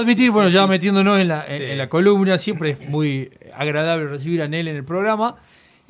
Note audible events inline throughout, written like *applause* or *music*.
admitir, bueno, ya metiéndonos en la, en, la columna, siempre es muy agradable recibir a Nel en el programa.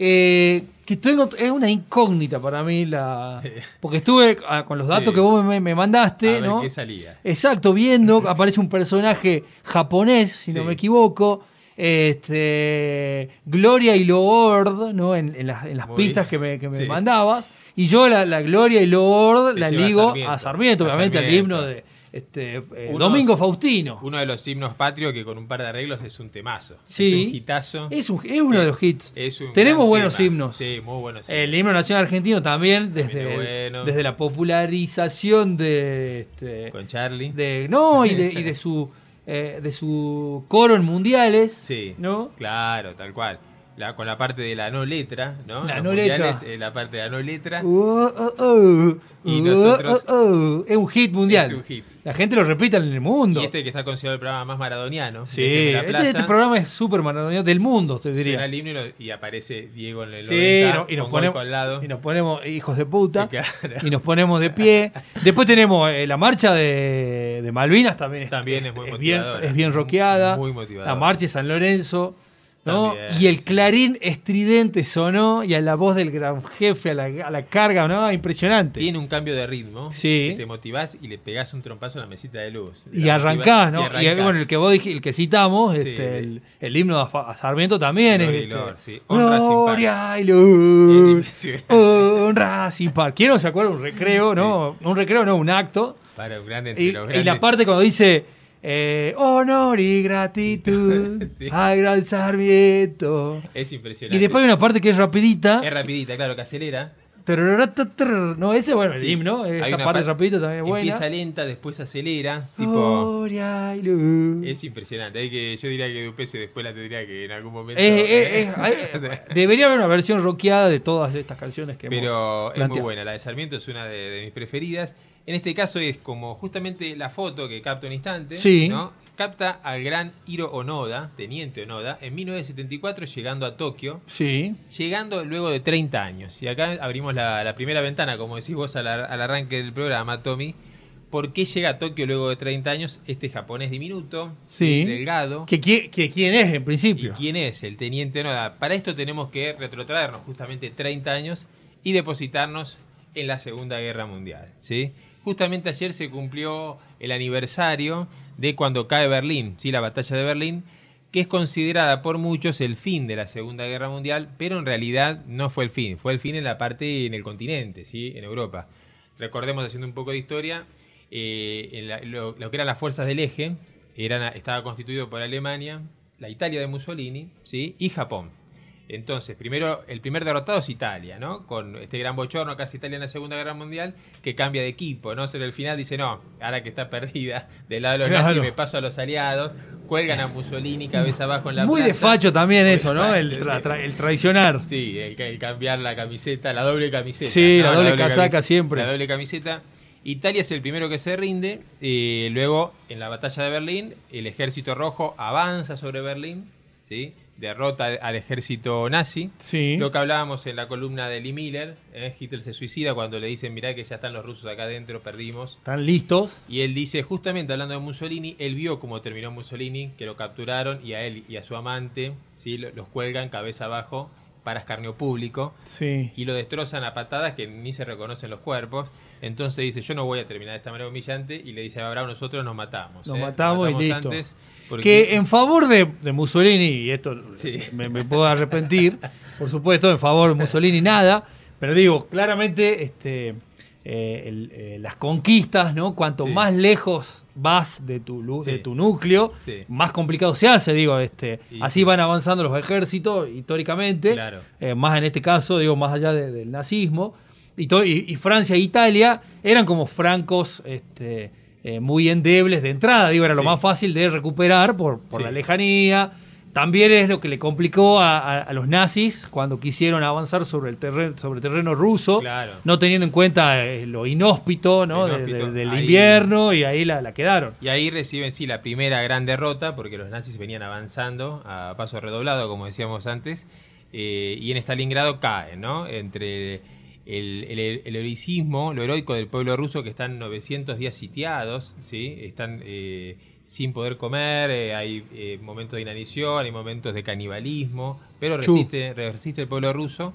Eh, que tengo, es una incógnita para mí, la *laughs* porque estuve ah, con los datos Sí. que vos me, me A mandaste, ver ¿no? qué salía. Exacto, viendo, *laughs* aparece un personaje japonés, si no me equivoco. Este, Gloria y Lord, ¿no? En, en las, en las Muy pistas que me, que me Sí. mandabas. Y yo la, la Gloria y Lord la lleva a ligo Sarmiento. a Sarmiento, obviamente, al himno de este, eh, Domingo Faustino. Uno de los himnos patrios que con un par de arreglos es un temazo. Sí. Es un hitazo. Es, un- es uno de los hits. Es un Tenemos buenos tema. himnos. Sí, muy buenos El himno nacional argentino también, desde, bueno. desde la popularización de, este, Con Charlie. de no y de, y de *laughs* su eh, de su coro en mundiales, Sí. ¿no? Claro, tal cual. La- con la parte de la no letra, ¿no? La Los no letra. eh, la parte de la no letra. Uh, oh, oh, Y uh, nosotros- oh, oh. es un hit mundial. Es un hit. La gente lo repite en el mundo. Y este que está considerado el programa más maradoniano. sí, la este, plaza, este programa es súper maradoniano del mundo, te diría. el himno y, lo- y aparece Diego en el Sí, 90, no- y, nos ponemos, colado. y nos ponemos hijos de puta. *laughs* Claro. Y nos ponemos de pie. Después tenemos eh, la marcha de, de Malvinas, también es, También es muy bien, motivadora. es bien rockeada. Muy motivadora. La marcha de San Lorenzo. ¿No? También, y el sí. clarín estridente sonó y a la voz del gran jefe, a la, a la carga, ¿no? Impresionante. Tiene un cambio de ritmo. Sí. Que te motivás y le pegás un trompazo a la mesita de luz. Y arrancás, ¿no? sí, y bueno, el que vos dijiste, el que citamos, Sí. este, el, el himno a, Sarmiento también es. este, Lord. Gloria y *laughs* Park. ¿Quién no se acuerda? Un recreo, ¿no? Un recreo, no, un acto. Para un grande entre Y, y la parte cuando dice eh, honor y gratitud *laughs* Sí. al gran Sarmiento. Es impresionante. Y después hay una parte que es rapidita. Es rapidita, claro, que acelera. No, ese bueno, el Sí. himno. Hay Esa una parte par- rapidita también es buena. Empieza lenta, después acelera. Tipo. Gloria y luz. Es impresionante. Hay que, yo diría que Dupese después la tendría que en algún momento. Eh, eh, eh, hay- *laughs* debería haber una versión rockeada de todas estas canciones que Pero hemos es muy buena. La de Sarmiento es una de, de mis preferidas. En este caso es como justamente la foto que capta un instante. Sí. ¿no? Capta al gran Hiro Onoda, teniente Onoda, en 1974 llegando a Tokio. Sí. Llegando luego de 30 años. Y acá abrimos la, la primera ventana, como decís vos al, ar- al arranque del programa, Tommy. ¿Por qué llega a Tokio luego de 30 años este japonés diminuto, Sí. delgado? Que, qui- que quién es en ¿Y principio. quién es el teniente Onoda? Para esto tenemos que retrotraernos justamente 30 años y depositarnos en la Segunda Guerra Mundial. ¿sí? Justamente ayer se cumplió el aniversario de cuando cae Berlín, ¿sí? la batalla de Berlín, que es considerada por muchos el fin de la Segunda Guerra Mundial, pero en realidad no fue el fin, fue el fin en la parte en el continente, ¿sí? en Europa. Recordemos, haciendo un poco de historia, eh, en la- lo, lo que eran las fuerzas del eje eran, estaba constituido por Alemania, la Italia de Mussolini ¿sí? y Japón. Entonces, primero, el primer derrotado es Italia, ¿no? Con este gran bochorno casi Italia en la Segunda Guerra Mundial, que cambia de equipo, ¿no? Sobre el final dice, no, ahora que está perdida, del lado de los Claro. nazis me paso a los aliados, cuelgan a Mussolini cabeza abajo en la Muy de plaza. facho también Muy eso, de ¿no? facho, El, tra- tra- el traicionar. Sí, el, el cambiar la camiseta, la doble camiseta. Sí, ¿no? la doble casaca siempre. La doble camiseta. Italia es el primero que se rinde. eh, luego, en la batalla de Berlín, el ejército rojo avanza sobre Berlín, ¿sí? Derrota al- al ejército nazi. Sí. Lo que hablábamos en la columna de Lee Miller, ¿eh? Hitler se suicida cuando le dicen, mirá que ya están los rusos acá adentro, perdimos. Están listos. Y él dice, justamente hablando de Mussolini, él vio cómo terminó Mussolini, que lo capturaron y a él y a su amante ¿sí? lo- los cuelgan cabeza abajo para escarnio público Sí. y lo destrozan a patadas que ni se reconocen los cuerpos. Entonces dice, yo no voy a terminar de esta manera humillante y le dice a nosotros nos matamos. Nos ¿eh? matamos y listo. porque- Que en favor de, de Mussolini, y esto Sí. me, me puedo arrepentir, por supuesto, en favor de Mussolini nada, pero digo, claramente este, eh, el- eh, las conquistas, ¿no? Cuanto Sí. más lejos vas de tu, lu- Sí. de tu núcleo, más complicado se hace, digo, este, Y así sí. van avanzando los ejércitos históricamente, Claro. eh, más en este caso, digo, más allá de- del nazismo, y, to- y- y Francia e Italia eran como francos este, eh, muy endebles de entrada, digo, era lo más fácil de recuperar por, por Sí. la lejanía. También es lo que le complicó a, a- a los nazis cuando quisieron avanzar sobre el terreno, sobre terreno ruso, Claro. no teniendo en cuenta eh, lo inhóspito, ¿no? De- de- del Ahí- invierno y ahí la, la quedaron. Y ahí reciben, sí, la primera gran derrota, porque los nazis venían avanzando a paso redoblado, como decíamos antes, eh, y en Stalingrado caen, ¿no? Entre el, el- el heroicismo, lo heroico del pueblo ruso, que están 900 días sitiados, ¿sí? Están eh, sin poder comer, eh, hay eh, momentos de inanición, hay momentos de canibalismo, pero resiste, resiste el pueblo ruso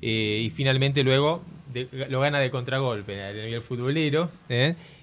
y finalmente luego de- lo gana de contragolpe a nivel futbolero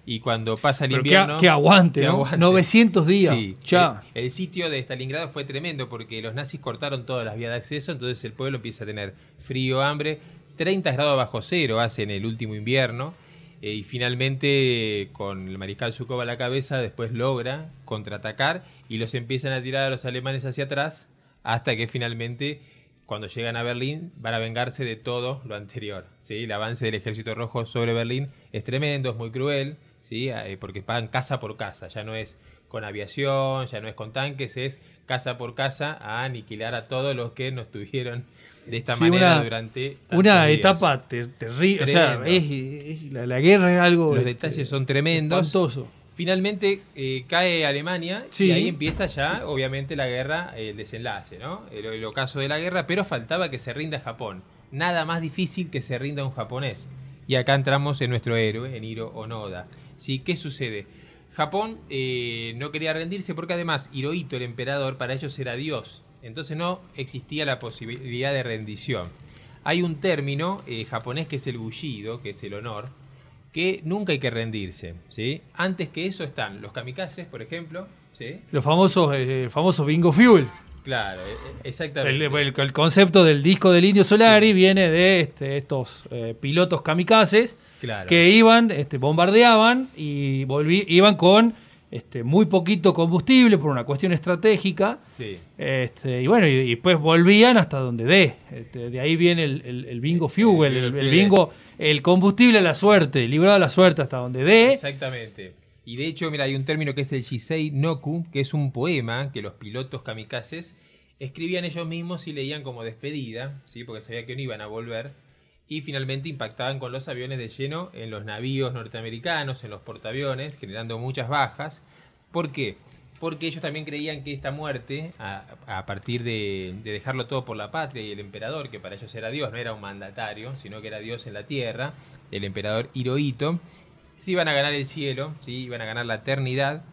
y cuando pasa el Pero invierno... qué aguante, ¿no? aguante. 900 días. Sí, Ya. El, el sitio de Stalingrado fue tremendo porque los nazis cortaron todas las vías de acceso, entonces el pueblo empieza a tener frío, hambre, 30 grados bajo cero hace en el último invierno. eh, y finalmente, con el mariscal Zhukov a la cabeza, después logra contraatacar y los empiezan a tirar a los alemanes hacia atrás hasta que finalmente, cuando llegan a Berlín, van a vengarse de todo lo anterior. ¿sí? El avance del ejército rojo sobre Berlín es tremendo, es muy cruel, ¿sí? Eh, porque pagan casa por casa, ya no es con aviación, ya no es con tanques, es casa por casa a aniquilar a todos los que no estuvieron de esta Sí, manera una- durante Una días. etapa terrible. O sea, es, es- la, la guerra es algo. Los este, detalles son tremendos. espantoso. Finalmente eh, cae Alemania Sí. y ahí empieza ya, obviamente, la guerra, el desenlace, ¿no? El, el ocaso de la guerra, pero faltaba que se rinda Japón. Nada más difícil que se rinda un japonés. Y acá entramos en nuestro héroe, en Hiro Onoda. ¿Sí? ¿Qué sucede? Japón eh, no quería rendirse porque además Hirohito, el emperador, para ellos era Dios. Entonces no existía la posibilidad de rendición. Hay un término eh, japonés que es el bullido, que es el honor, que nunca hay que rendirse. ¿sí? Antes que eso están los kamikazes, por ejemplo. ¿sí? Los famosos, eh, famosos Bingo Fuel. Claro, e- e- exactamente. El, el- el concepto del disco del Indio Solari viene de este, estos pilotos kamikazes Claro. que iban, este, bombardeaban y volví, iban con este, muy poquito combustible por una cuestión estratégica. Sí. Este, y bueno, y, y después volvían hasta donde dé. Este, de ahí viene el, el- el bingo fuel, el, bingo, el combustible a la suerte, librado a la suerte hasta donde dé. Exactamente. Y de hecho, mira, hay un término que es el Shisei Noku, que es un poema que los pilotos kamikazes escribían ellos mismos y leían como despedida, ¿sí? porque sabían que no iban a volver. Y finalmente impactaban con los aviones de lleno en los navíos norteamericanos, en los portaaviones, generando muchas bajas. ¿Por qué? Porque ellos también creían que esta muerte, a, partir de, de dejarlo todo por la patria y el emperador, que para ellos era Dios, no era un mandatario, sino que era Dios en la tierra, el emperador Hirohito, sí iban a ganar el cielo, ¿sí? iban a ganar la eternidad.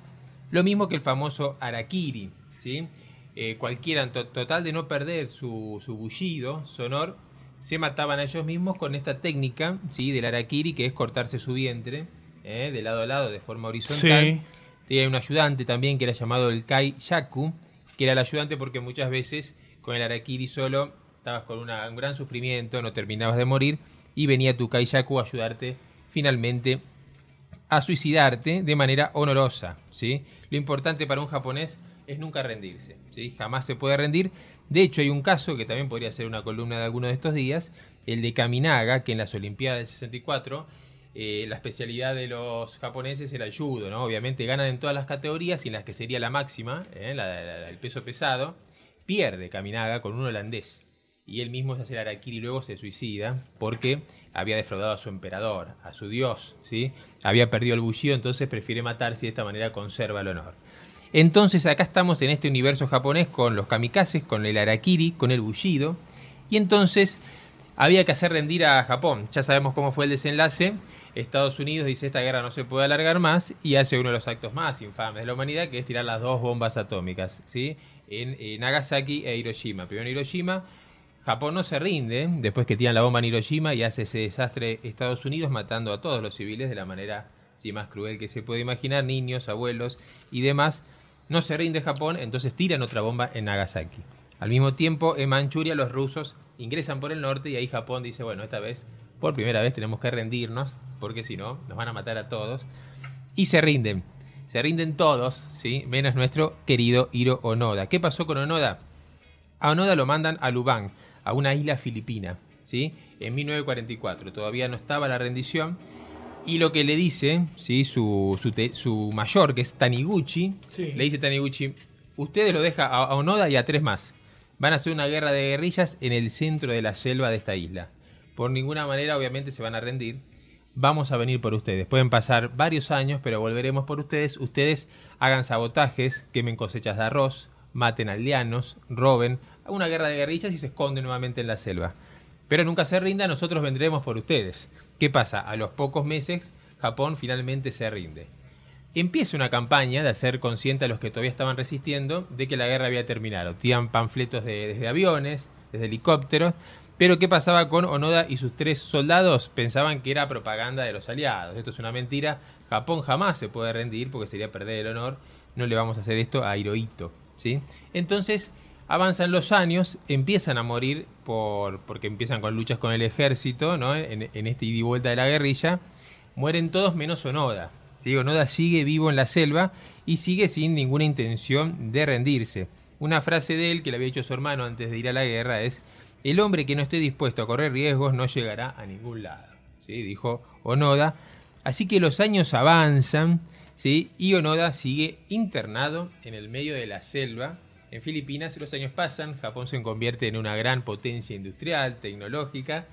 Lo mismo que el famoso Arakiri. ¿sí? Eh, cualquiera, total de no perder su, su bullido sonor, se mataban a ellos mismos con esta técnica ¿sí? del Arakiri, que es cortarse su vientre ¿eh? de lado a lado de forma horizontal. Sí. Tenía un ayudante también que era llamado el Kai Yaku, que era el ayudante porque muchas veces con el Arakiri solo estabas con una- un gran sufrimiento, no terminabas de morir, y venía tu Kai Yaku a ayudarte finalmente a suicidarte de manera honorosa. ¿sí? Lo importante para un japonés es nunca rendirse. ¿sí? Jamás se puede rendir. De hecho, hay un caso que también podría ser una columna de alguno de estos días, el de Kaminaga, que en las Olimpiadas del 64 eh, la especialidad de los japoneses era el judo, ¿no? Obviamente ganan en todas las categorías y en las que sería la máxima, ¿eh? la, el peso pesado, pierde Kaminaga con un holandés. Y él mismo se hace el harakiri y luego se suicida porque había defraudado a su emperador, a su dios, ¿sí? Había perdido el bullido, entonces prefiere matarse y de esta manera conserva el honor. Entonces acá estamos en este universo japonés con los kamikazes, con el harakiri, con el bullido. Y entonces había que hacer rendir a Japón. Ya sabemos cómo fue el desenlace. Estados Unidos dice esta guerra no se puede alargar más y hace uno de los actos más infames de la humanidad, que es tirar las dos bombas atómicas, ¿sí? En, eh, Nagasaki e Hiroshima. Primero en Hiroshima, Japón no se rinde después que tiran la bomba en Hiroshima y hace ese desastre Estados Unidos matando a todos los civiles de la manera más cruel que se puede imaginar, niños, abuelos y demás. No se rinde Japón, entonces tiran otra bomba en Nagasaki. Al mismo tiempo, en Manchuria los rusos ingresan por el norte y ahí Japón dice, bueno, esta vez, por primera vez tenemos que rendirnos, porque si no, nos van a matar a todos. Y se rinden. Se rinden todos, ¿sí? menos nuestro querido Hiro Onoda. ¿Qué pasó con Onoda? A Onoda lo mandan a Lubang, a una isla filipina, ¿sí? En 1944. Todavía no estaba la rendición. Y lo que le dice, ¿sí? Su, su, te- su mayor, que es Taniguchi, Sí. le dice Taniguchi, ustedes lo deja a, a Onoda y a tres más. Van a hacer una guerra de guerrillas en el centro de la selva de esta isla. Por ninguna manera, obviamente, se van a rendir. Vamos a venir por ustedes. Pueden pasar varios años, pero volveremos por ustedes. Ustedes hagan sabotajes, quemen cosechas de arroz, maten aldeanos, roben. Una guerra de guerrillas y se esconden nuevamente en la selva. Pero nunca se rinda, nosotros vendremos por ustedes. ¿Qué pasa? A los pocos meses, Japón finalmente se rinde. empieza una campaña de hacer consciente a los que todavía estaban resistiendo de que la guerra había terminado. Tiran panfletos desde aviones, desde helicópteros, pero ¿qué pasaba con Onoda y sus tres soldados? Pensaban que era propaganda de los aliados. Esto es una mentira. Japón jamás se puede rendir porque sería perder el honor. No le vamos a hacer esto a Hirohito. ¿sí? Entonces avanzan los años, empiezan a morir por, porque empiezan con luchas con el ejército, ¿no? en, en este ida y vuelta de la guerrilla. Mueren todos menos Onoda. ¿sí? Onoda sigue vivo en la selva y sigue sin ninguna intención de rendirse. Una frase de él que le había hecho su hermano antes de ir a la guerra es el hombre que no esté dispuesto a correr riesgos no llegará a ningún lado, ¿sí? dijo Onoda. Así que los años avanzan ¿sí? y Onoda sigue internado en el medio de la selva. En Filipinas los años pasan, Japón se convierte en una gran potencia industrial, tecnológica.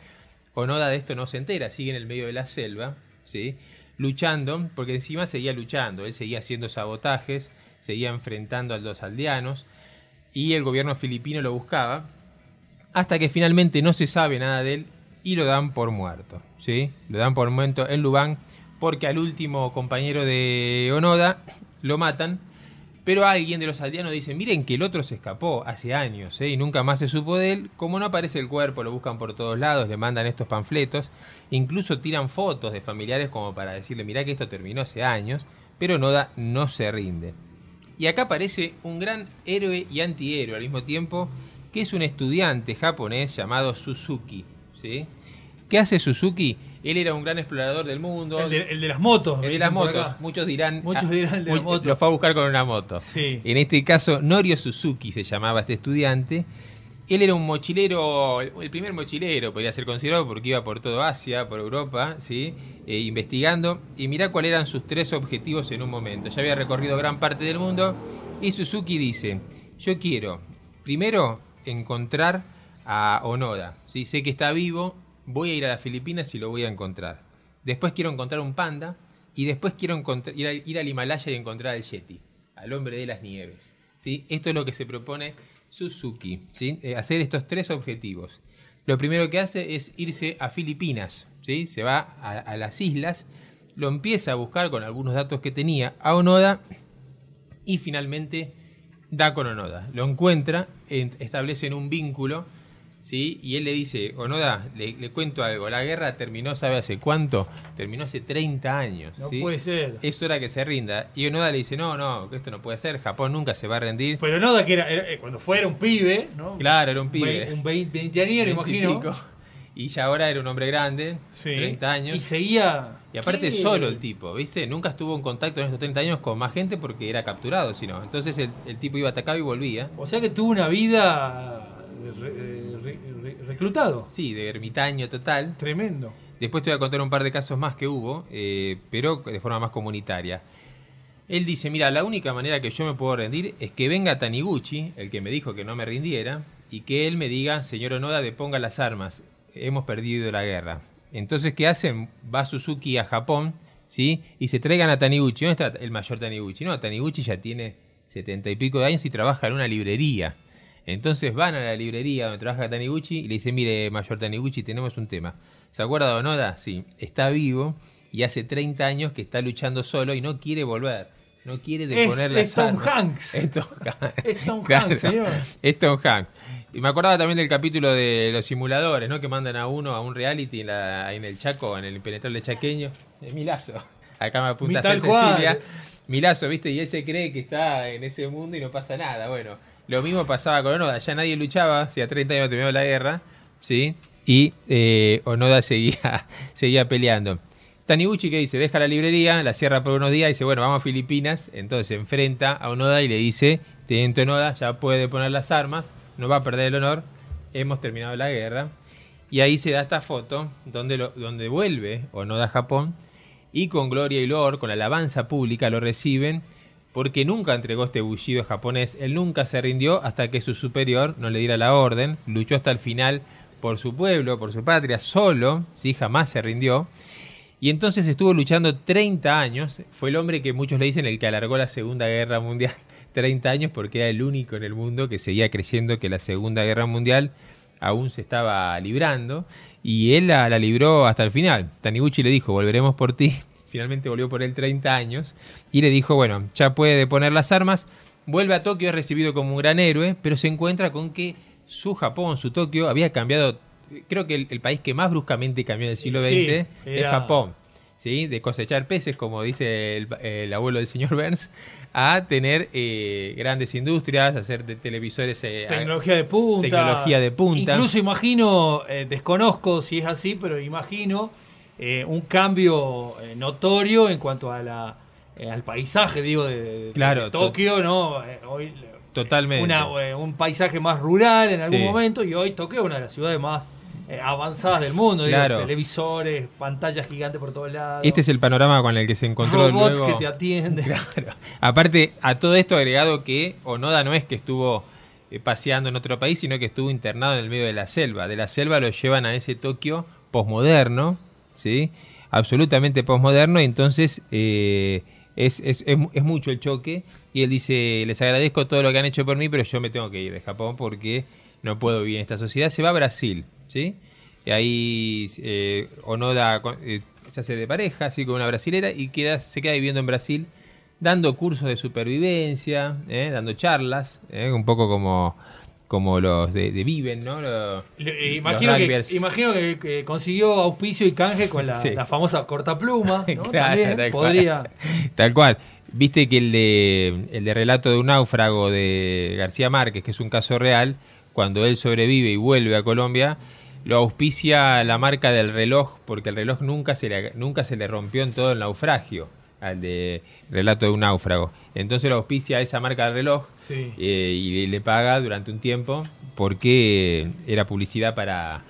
Onoda de esto no se entera, sigue en el medio de la selva, ¿sí? luchando, porque encima seguía luchando, él seguía haciendo sabotajes, seguía enfrentando a los aldeanos y el gobierno filipino lo buscaba hasta que finalmente no se sabe nada de él y lo dan por muerto. ¿sí? Lo dan por muerto en Lubán porque al último compañero de Onoda lo matan, pero alguien de los aldeanos dice, miren que el otro se escapó hace años ¿eh? y nunca más se supo de él, como no aparece el cuerpo, lo buscan por todos lados, le mandan estos panfletos, incluso tiran fotos de familiares como para decirle, mirá que esto terminó hace años, pero Onoda no se rinde. Y acá aparece un gran héroe y antihéroe al mismo tiempo, que es un estudiante japonés llamado Suzuki. ¿Qué hace Suzuki? Él era un gran explorador del mundo. El de, las motos. El de las motos. Muchos dirán. Muchos ah, dirán el de Lo fue a buscar con una moto. Sí. En este caso, Norio Suzuki se llamaba este estudiante. Él era un mochilero, el primer mochilero, podría ser considerado, porque iba por todo Asia, por Europa, ¿sí? Eh, investigando. Y mirá cuáles eran sus tres objetivos en un momento. Ya había recorrido gran parte del mundo. Y Suzuki dice: Yo quiero, primero, encontrar a Onoda. ¿sí? Sé que está vivo, voy a ir a las Filipinas y lo voy a encontrar. Después quiero encontrar un panda y después quiero ir, al Himalaya y encontrar al Yeti, al hombre de las nieves. ¿sí? Esto es lo que se propone Suzuki, ¿sí? Eh, hacer estos tres objetivos. Lo primero que hace es irse a Filipinas, ¿sí? se va a, a las islas, lo empieza a buscar con algunos datos que tenía a Onoda y finalmente da con Onoda, lo encuentra, establecen un vínculo, ¿sí? Y él le dice, Onoda, le, cuento algo, la guerra terminó, ¿sabe hace cuánto? Terminó hace 30 años. No puede ser. Es hora que se rinda. Y Onoda le dice, no, no, que esto no puede ser, Japón nunca se va a rendir. Pero Onoda, que era, eh, cuando fue era un pibe, ¿no? Claro, era un pibe. Un 20, años, imagino. Y ya ahora era un hombre grande, 30 años. Y seguía. Y aparte solo el tipo, ¿viste? Nunca estuvo en contacto en estos 30 años con más gente porque era capturado, sino. Entonces el, tipo iba a atacar y volvía. O sea que tuvo una vida reclutado. Sí, de ermitaño total. Tremendo. Después te voy a contar un par de casos más que hubo, eh, pero de forma más comunitaria. Él dice, mira, la única manera que yo me puedo rendir es que venga Taniguchi, el que me dijo que no me rindiera, y que él me diga, señor Onoda, deponga las armas hemos perdido la guerra. Entonces, ¿qué hacen? Va Suzuki a Japón, ¿sí? Y se traigan a Taniguchi. ¿Dónde está el mayor Taniguchi? No, Taniguchi ya tiene setenta y pico de años y trabaja en una librería. Entonces van a la librería donde trabaja Taniguchi y le dicen, mire, mayor Taniguchi, tenemos un tema. ¿Se acuerda de Onoda? Sí, está vivo y hace 30 años que está luchando solo y no quiere volver. No quiere deponer la Es Tom Hanks. Es Tom Hanks. Es Tom *laughs* Hanks, señor. Es Tom Hanks. Y me acordaba también del capítulo de los simuladores, ¿no? Que mandan a uno a un reality en, ahí en el Chaco, en el impenetrable chaqueño. Es Milazo. Acá me apunta a Cecilia. Milazo, ¿viste? Y él se cree que está en ese mundo y no pasa nada. Bueno, lo mismo pasaba con Onoda. Ya nadie luchaba, hacía 30 años terminó la guerra, ¿sí? Y eh, Onoda seguía, *laughs* seguía peleando. Taniguchi que dice, deja la librería, la cierra por unos días dice, bueno, vamos a Filipinas. Entonces se enfrenta a Onoda y le dice, teniente Onoda, ya puede poner las armas no va a perder el honor, hemos terminado la guerra. Y ahí se da esta foto donde, lo, donde vuelve Onoda a Japón y con gloria y loor, con alabanza pública, lo reciben porque nunca entregó este bullido japonés. Él nunca se rindió hasta que su superior no le diera la orden. Luchó hasta el final por su pueblo, por su patria, solo, ¿sí? jamás se rindió. Y entonces estuvo luchando 30 años. Fue el hombre que muchos le dicen el que alargó la Segunda Guerra Mundial. *laughs* 30 años porque era el único en el mundo que seguía creciendo que la Segunda Guerra Mundial aún se estaba librando y él la, libró hasta el final. Taniguchi le dijo, volveremos por ti. Finalmente volvió por él 30 años, y le dijo, bueno, ya puede poner las armas, vuelve a Tokio, es recibido como un gran héroe, pero se encuentra con que su Japón, su Tokio, había cambiado, creo que el, país que más bruscamente cambió en el siglo XX es Japón. ¿Sí? de cosechar peces, como dice el, abuelo del señor *laughs* Burns, a tener eh, grandes industrias, hacer de televisores... Eh, tecnología de punta. Tecnología de punta. Incluso imagino, eh, desconozco si es así, pero imagino un cambio notorio en cuanto a la, al paisaje, digo, de, Tokio, ¿no? hoy, Totalmente. un paisaje más rural en algún momento y hoy Tokio es una de las ciudades más eh, avanzadas del mundo, televisores, pantallas gigantes por todos lados. Este es el panorama con el que se encontró Robots que te atienden. *laughs* Aparte, a todo esto agregado que Onoda no es que estuvo eh, paseando en otro país, sino que estuvo internado en el medio de la selva. De la selva lo llevan a ese Tokio posmoderno, ¿sí? Absolutamente posmoderno, y entonces eh, es, es, es mucho el choque. Y él dice, les agradezco todo lo que han hecho por mí, pero yo me tengo que ir de Japón porque no puedo vivir en esta sociedad. Se va a Brasil. ¿sí? Y ahí eh, Onoda eh, se hace de pareja, así con una brasilera, y queda, se queda viviendo en Brasil, dando cursos de supervivencia, ¿eh? dando charlas, un poco como como los de, Viven, ¿no? imagino, que, imagino que, consiguió auspicio y canje con la, *laughs* famosa cortapluma, ¿no? *laughs* También tal podría. Cual. *laughs* Tal cual. Viste que el de, el de relato de un náufrago de García Márquez, que es un caso real, cuando él sobrevive y vuelve a Colombia, lo auspicia la marca del reloj, porque el reloj nunca se le, nunca se le rompió en todo el naufragio, al de relato de un náufrago. Entonces lo auspicia esa marca del reloj eh, y le paga durante un tiempo porque era publicidad para,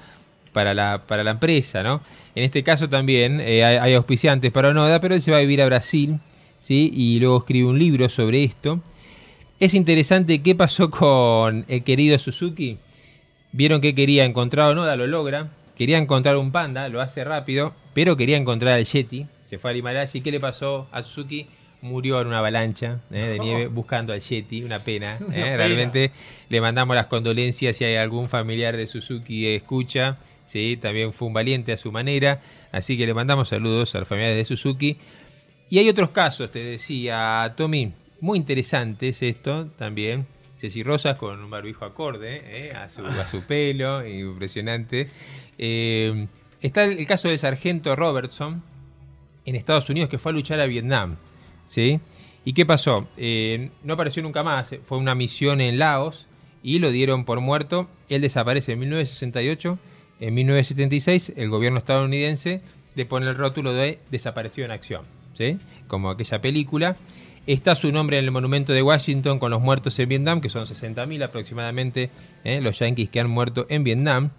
para, la, para la empresa, ¿no? En este caso también eh, hay, auspiciantes para Onoda, pero él se va a vivir a Brasil, ¿sí? Y luego escribe un libro sobre esto. Es interesante qué pasó con el querido Suzuki Vieron que quería encontrar Onoda, lo logra. Quería encontrar un panda, lo hace rápido, pero quería encontrar al Yeti. Se fue al Himalaya y ¿qué le pasó a Suzuki? Murió en una avalancha eh, de nieve *laughs* buscando al Yeti, una pena. *laughs* Eh. Realmente le mandamos las condolencias si hay algún familiar de Suzuki que escucha. ¿sí? También fue un valiente a su manera. Así que le mandamos saludos a los familiares de Suzuki. Y hay otros casos, te decía Tommy, muy interesantes esto también. Ceci Rosas con un barbijo acorde eh, a, su, a, su, *laughs* pelo, impresionante. Está el, caso del sargento Robertson en Estados Unidos que fue a luchar a Vietnam. ¿Sí? ¿Y qué pasó? Eh, no apareció nunca más, fue una misión en Laos y lo dieron por muerto. Él desaparece en 1968. En 1976 el gobierno estadounidense le pone el rótulo de desaparecido en acción, ¿sí? como aquella película. Está su nombre en el monumento de Washington con los muertos en Vietnam, que son 60.000 aproximadamente, ¿eh? los yanquis que han muerto en Vietnam.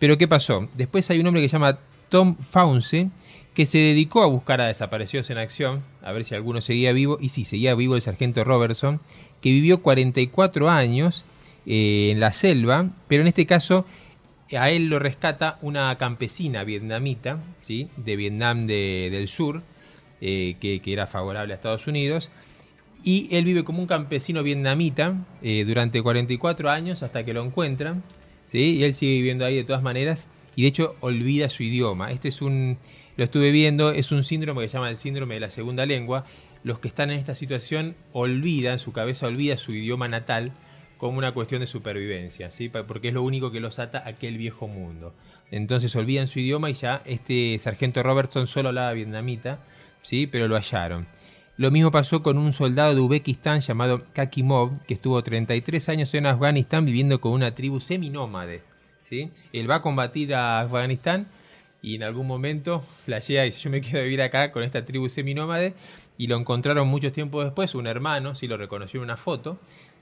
Pero ¿qué pasó? Después hay un hombre que se llama Tom Fauci, que se dedicó a buscar a desaparecidos en acción, a ver si alguno seguía vivo, y sí, seguía vivo el sargento Robertson, que vivió 44 años eh, en la selva, pero en este caso a él lo rescata una campesina vietnamita, ¿sí? de Vietnam del Sur, eh, que, era favorable a Estados Unidos. Y él vive como un campesino vietnamita eh, durante 44 años hasta que lo encuentran. ¿sí? Y él sigue viviendo ahí de todas maneras. Y de hecho olvida su idioma. Este es un, lo estuve viendo, es un síndrome que se llama el síndrome de la segunda lengua. Los que están en esta situación olvidan, su cabeza olvida su idioma natal como una cuestión de supervivencia, ¿sí? porque es lo único que los ata a aquel viejo mundo. Entonces olvidan su idioma y ya este sargento Robertson solo hablaba vietnamita ¿sí? pero lo hallaron. Lo mismo pasó con un soldado de Uzbekistán llamado Kakimov, que estuvo 33 años en Afganistán viviendo con una tribu seminómade. ¿Sí? Él va a combatir a Afganistán y en algún momento flashea y dice, yo me quiero vivir acá con esta tribu seminómade y lo encontraron muchos tiempos después, un hermano, sí lo reconoció en una foto,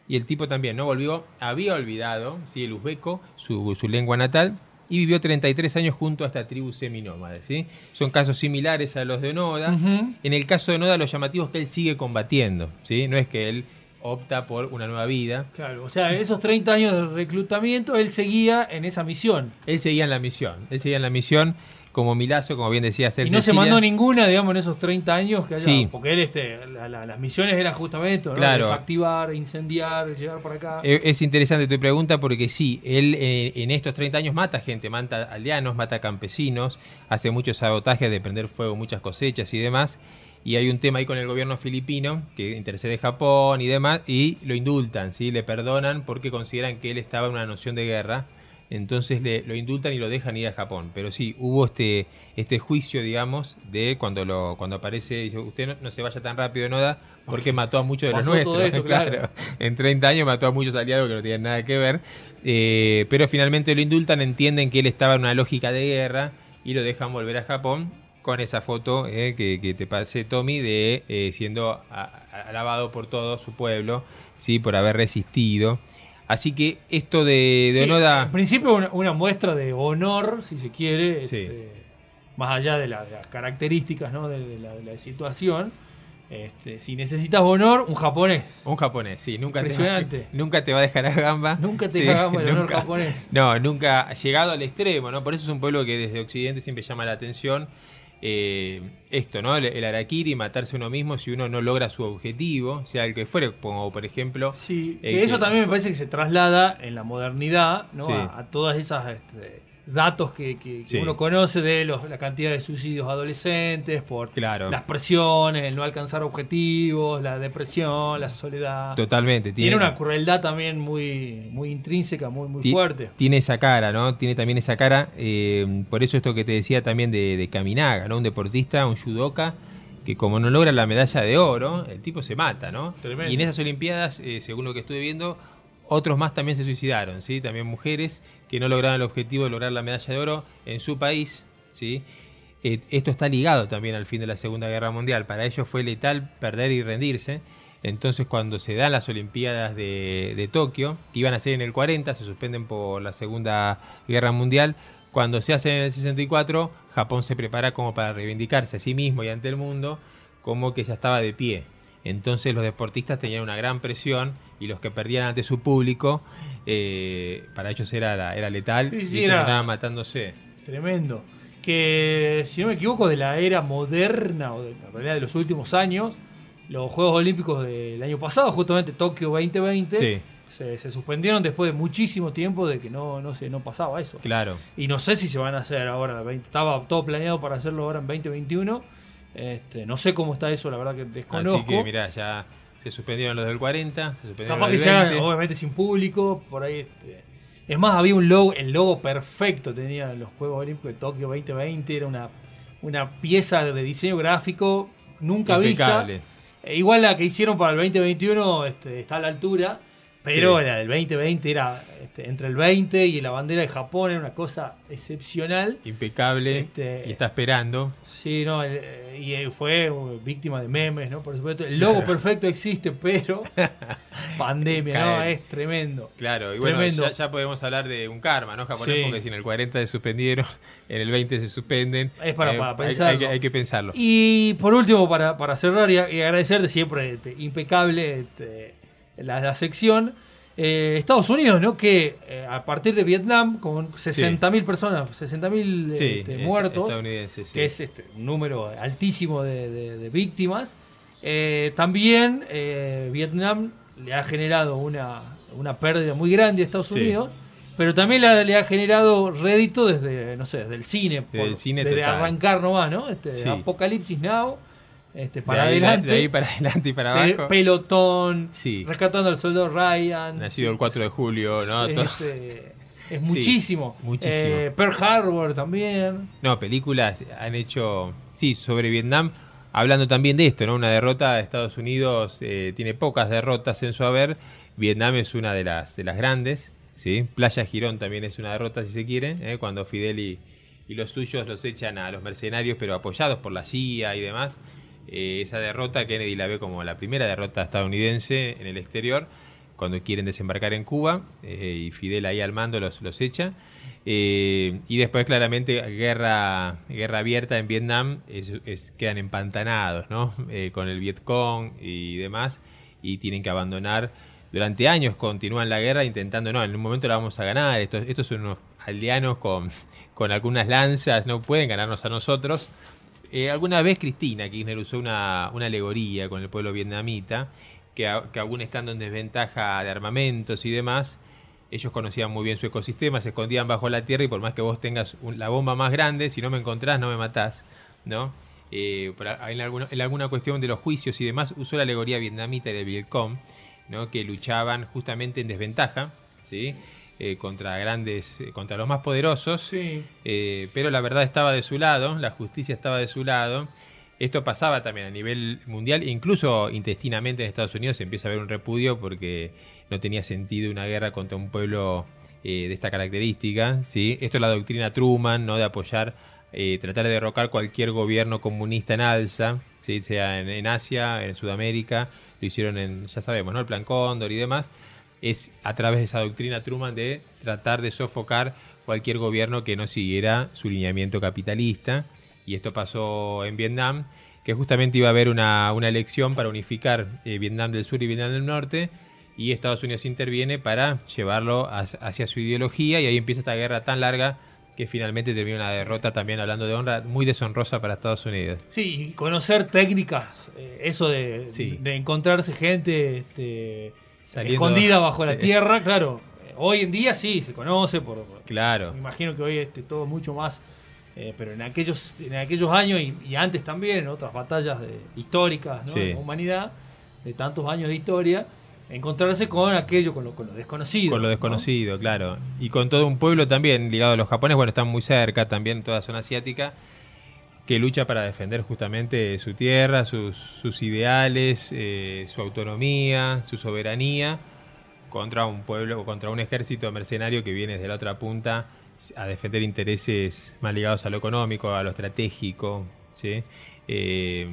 y el tipo también no volvió, había olvidado ¿sí? el uzbeco, su, su lengua natal, y vivió 33 años junto a esta tribu seminómade. ¿sí? Son casos similares a los de Onoda. En el caso de Onoda, lo llamativo es que él sigue combatiendo. ¿sí? No es que él opta por una nueva vida. Claro, o sea, esos 30 años de reclutamiento, él seguía en esa misión. Él seguía en la misión. Él seguía en la misión. como Milazo, como bien decía Y no se mandó ninguna, digamos, en esos 30 años que haya, porque él, este, las misiones eran justamente desactivar, incendiar, llegar por acá. Eh, es interesante tu pregunta porque sí, él eh, en estos 30 años mata gente, mata aldeanos, mata campesinos, hace muchos sabotajes de prender fuego muchas cosechas y demás. Y hay un tema ahí con el gobierno filipino que intercede Japón y demás, y lo indultan, ¿sí? le perdonan porque consideran que él estaba en una noción de guerra entonces le, lo indultan y lo dejan ir a Japón. Pero sí, hubo este, este juicio, digamos, de cuando lo cuando aparece, dice, usted no, se vaya tan rápido, Noda, porque mató a muchos de los nuestros. *laughs* claro. En 30 años mató a muchos aliados que no tienen nada que ver. Eh, pero finalmente lo indultan, entienden que él estaba en una lógica de guerra y lo dejan volver a Japón con esa foto eh, que, te pasé, Tommy, de eh, siendo alabado por todo su pueblo, ¿sí? por haber resistido. Así que esto de, de Onoda. En principio, una, muestra de honor, si se quiere, este, más allá de, las características ¿no? de, la, situación. Este, si necesitas honor, un japonés. Un japonés, sí. Nunca Te, *laughs* nunca te va a dejar a gamba. Nunca te deja gamba el honor japonés. No, nunca ha llegado al extremo, ¿no? Por eso es un pueblo que desde Occidente siempre llama la atención. Eh, esto, ¿no? El, el, arakiri, matarse uno mismo si uno no logra su objetivo, sea el que fuere, como por ejemplo... Sí, que eso también me parece que se traslada en la modernidad, ¿no? A, todas esas... Este, datos que, uno conoce de los, la cantidad de suicidios adolescentes, por las presiones, el no alcanzar objetivos, la depresión, la soledad. Totalmente. Tiene, una crueldad también muy, muy intrínseca, muy, muy fuerte. Tiene esa cara, ¿no? Tiene también esa cara. Eh, por eso esto que te decía también de, de Kaminaga, ¿no? Un deportista, un judoka que como no logra la medalla de oro, el tipo se mata, ¿no? Y en esas Olimpiadas, eh, según lo que estuve viendo, otros más también se suicidaron, ¿sí? También mujeres que no lograron el objetivo de lograr la medalla de oro en su país, ¿sí? Eh, esto está ligado también al fin de la Segunda Guerra Mundial. Para ellos fue letal perder y rendirse. Entonces cuando se dan las Olimpiadas de, Tokio, que iban a ser en el 40, se suspenden por la Segunda Guerra Mundial, cuando se hacen en el 64, Japón se prepara como para reivindicarse a sí mismo y ante el mundo como que ya estaba de pie. Entonces los deportistas tenían una gran presión y los que perdían ante su público, eh, para ellos era, era letal y era matándose. Tremendo. Que, si no me equivoco, de la era moderna, o de, en realidad de los últimos años, los Juegos Olímpicos del año pasado, justamente Tokio 2020, se, suspendieron después de muchísimo tiempo de que no, no, se, no pasaba eso. Claro. Y no sé si se van a hacer ahora, estaba todo planeado para hacerlo ahora en 2021. Este, no sé cómo está eso, la verdad que desconozco. Así que, mira, ya se suspendieron los del 40, se suspendieron Capaz que se hagan, obviamente sin público, por ahí. Este, es más, había un logo, el logo perfecto tenía los Juegos Olímpicos de Tokio 2020, era una, una pieza de diseño gráfico nunca vista. E igual la que hicieron para el 2021 este, está a la altura, pero la del 2020 era este, entre el 20 y la bandera de Japón, era una cosa excepcional. Impecable. Este, y está esperando. Sí, no, y eh, fue víctima de memes, ¿no? Por supuesto. El logo perfecto existe, pero *laughs* pandemia, ¿no? Es tremendo. Claro, y bueno, ya, podemos hablar de un karma, ¿no? Japonés, porque si en el 40 se suspendieron, *laughs* en el 20 se suspenden. Es para, eh, pensarlo. Hay, que, pensarlo. Y por último, para, para cerrar y, agradecerte siempre, este, impecable este, la, sección. Eh, Estados Unidos, ¿no? Que eh, a partir de Vietnam, con 60.000 personas, 60.000 este, muertos, que es este, un número altísimo de, víctimas, eh, también Vietnam le ha generado una, una, pérdida muy grande a Estados Unidos, pero también le ha generado rédito desde, no sé, desde el cine, desde arrancar nomás, ¿no? Este, Apocalipsis Now este, para adelante. ahí para *laughs* adelante y para abajo. Pelotón. Rescatando al soldado Ryan. Nacido el 4 de julio, ¿no? Este, *laughs* es muchísimo. muchísimo. Eh, Pearl Harbor también. No, películas han hecho. Sí, sobre Vietnam. Hablando también de esto, ¿no? Una derrota de Estados Unidos eh, tiene pocas derrotas en su haber. Vietnam es una de las, de las grandes. ¿sí? Playa Girón también es una derrota, si se quiere, ¿eh? cuando Fidel y, y los suyos los echan a los mercenarios, pero apoyados por la CIA y demás. Eh, esa derrota Kennedy la ve como la primera derrota estadounidense en el exterior cuando quieren desembarcar en Cuba eh, y Fidel ahí al mando los, los echa. Eh, y después claramente guerra, guerra abierta en Vietnam, es, quedan empantanados ¿no? con el Vietcong y demás y tienen que abandonar. Durante años continúan la guerra intentando, no, en un momento la vamos a ganar, estos, estos son unos aldeanos con, con algunas lanzas, no pueden ganarnos a nosotros. Eh, alguna vez Cristina Kirchner usó una, una alegoría con el pueblo vietnamita, que, que aún estando en desventaja de armamentos y demás, ellos conocían muy bien su ecosistema, se escondían bajo la tierra y por más que vos tengas la bomba más grande, si no me encontrás no me matás, ¿no? Eh, en, alguna, en, alguna, cuestión de los juicios y demás usó la alegoría vietnamita de Vietcong, ¿no? que luchaban justamente en desventaja, ¿sí? Eh, contra grandes, eh, contra los más poderosos, pero la verdad estaba de su lado, la justicia estaba de su lado. Esto pasaba también a nivel mundial, incluso intestinamente en Estados Unidos se empieza a ver un repudio porque no tenía sentido una guerra contra un pueblo de esta característica. ¿sí? Esto es la doctrina Truman, ¿no? de apoyar eh, tratar de derrocar cualquier gobierno comunista en alza, ¿sí? sea en, Asia, en Sudamérica, lo hicieron en, ya sabemos, ¿no? el Plan Cóndor y demás, es a través de esa doctrina Truman de tratar de sofocar cualquier gobierno que no siguiera su lineamiento capitalista. Y esto pasó en Vietnam, que justamente iba a haber una, elección para unificar eh, Vietnam del Sur y Vietnam del Norte, y Estados Unidos interviene para llevarlo hacia su ideología, y ahí empieza esta guerra tan larga que finalmente termina una derrota también hablando de honra muy deshonrosa para Estados Unidos. Sí, conocer técnicas, eh, eso de, encontrarse gente este, escondida bajo la *laughs* tierra, claro. Hoy en día sí, se conoce por... Claro. Me imagino que hoy este, todo mucho más... Eh, pero en aquellos, en aquellos años y, antes también, en otras batallas históricas ¿no? de la humanidad, de tantos años de historia, encontrarse con aquello, con lo, con lo desconocido. Con lo desconocido, claro. Y con todo un pueblo también ligado a los japoneses, bueno, están muy cerca también, toda la zona asiática, que lucha para defender justamente su tierra, sus, ideales, eh, su autonomía, su soberanía, contra un pueblo, o contra un ejército mercenario que viene desde la otra punta a defender intereses más ligados a lo económico, a lo estratégico, ¿sí? Eh,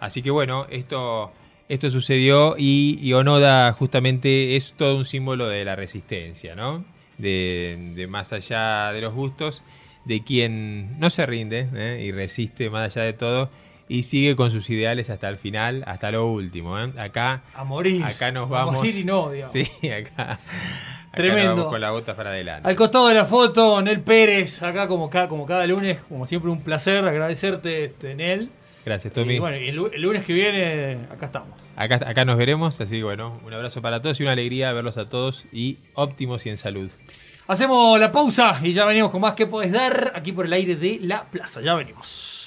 así que bueno, esto esto sucedió y, Onoda justamente es todo un símbolo de la resistencia, ¿no? De, más allá de los gustos, de quien no se rinde ¿eh? y resiste más allá de todo y sigue con sus ideales hasta el final, hasta lo último. ¿eh? Acá, a morir. Acá nos vamos. A morir y no, digamos. Sí, *laughs* acá. Tremendo. vamos con la bota para adelante. Al costado de la foto, Nel Pérez, acá como, cada, como cada lunes, como siempre un placer agradecerte, este, Nel. Gracias, Tommy. Y bueno, el, lunes que viene, acá estamos. Acá, acá nos veremos, así que bueno, un abrazo para todos y una alegría verlos a todos y óptimos y en salud. Hacemos la pausa y ya venimos con más que podés dar aquí por el aire de la plaza. Ya venimos.